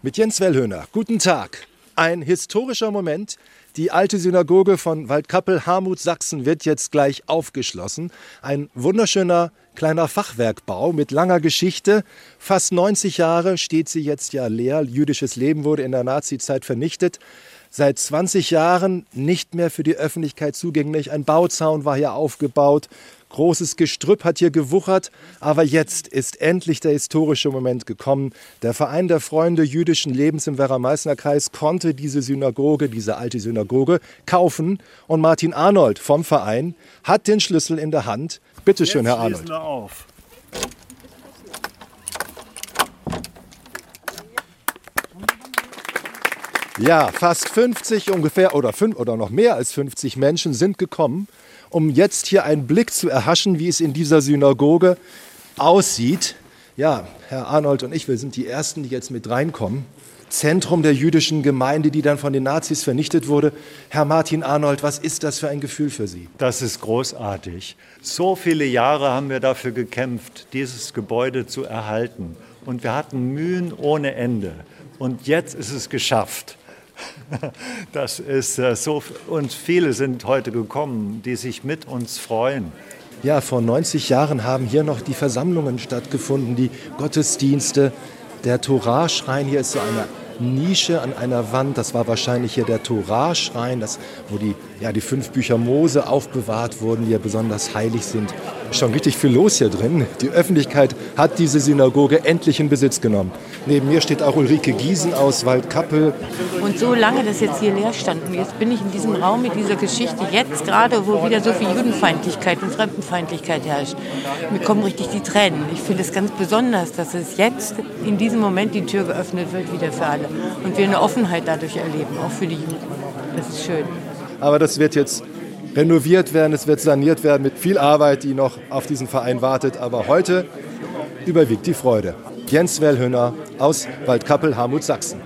Mit Jens Wellhöhner. Guten Tag. Ein historischer Moment. Die alte Synagoge von Waldkappel, Harmut, Sachsen wird jetzt gleich aufgeschlossen. Ein wunderschöner kleiner Fachwerkbau mit langer Geschichte. Fast 90 Jahre steht sie jetzt ja leer. Jüdisches Leben wurde in der Nazizeit vernichtet. Seit 20 Jahren nicht mehr für die Öffentlichkeit zugänglich. Ein Bauzaun war hier aufgebaut. Großes Gestrüpp hat hier gewuchert, aber jetzt ist endlich der historische Moment gekommen. Der Verein der Freunde jüdischen Lebens im Werra-Meißner Kreis konnte diese Synagoge, diese alte Synagoge, kaufen. Und Martin Arnold vom Verein hat den Schlüssel in der Hand. Bitte schön, Herr Arnold. Wir auf. Ja, fast 50 ungefähr oder, fünf, oder noch mehr als 50 Menschen sind gekommen, um jetzt hier einen Blick zu erhaschen, wie es in dieser Synagoge aussieht. Ja, Herr Arnold und ich, wir sind die Ersten, die jetzt mit reinkommen. Zentrum der jüdischen Gemeinde, die dann von den Nazis vernichtet wurde. Herr Martin Arnold, was ist das für ein Gefühl für Sie? Das ist großartig. So viele Jahre haben wir dafür gekämpft, dieses Gebäude zu erhalten. Und wir hatten Mühen ohne Ende. Und jetzt ist es geschafft. Das ist äh, so, und viele sind heute gekommen, die sich mit uns freuen. Ja, vor 90 Jahren haben hier noch die Versammlungen stattgefunden, die Gottesdienste. Der Torah-Schrein hier ist so eine Nische an einer Wand. Das war wahrscheinlich hier der Torah-Schrein, wo die, ja, die fünf Bücher Mose aufbewahrt wurden, die ja besonders heilig sind. Schon richtig viel los hier drin. Die Öffentlichkeit hat diese Synagoge endlich in Besitz genommen. Neben mir steht auch Ulrike Giesen aus Waldkappel. Und so lange das jetzt hier leer stand, und jetzt bin ich in diesem Raum mit dieser Geschichte, jetzt gerade, wo wieder so viel Judenfeindlichkeit und Fremdenfeindlichkeit herrscht, mir kommen richtig die Tränen. Ich finde es ganz besonders, dass es jetzt in diesem Moment die Tür geöffnet wird wieder für alle und wir eine Offenheit dadurch erleben, auch für die Juden. Das ist schön. Aber das wird jetzt renoviert werden, es wird saniert werden mit viel Arbeit, die noch auf diesen Verein wartet. Aber heute überwiegt die Freude. Jens Wellhöhner aus Waldkappel, Hamut, Sachsen.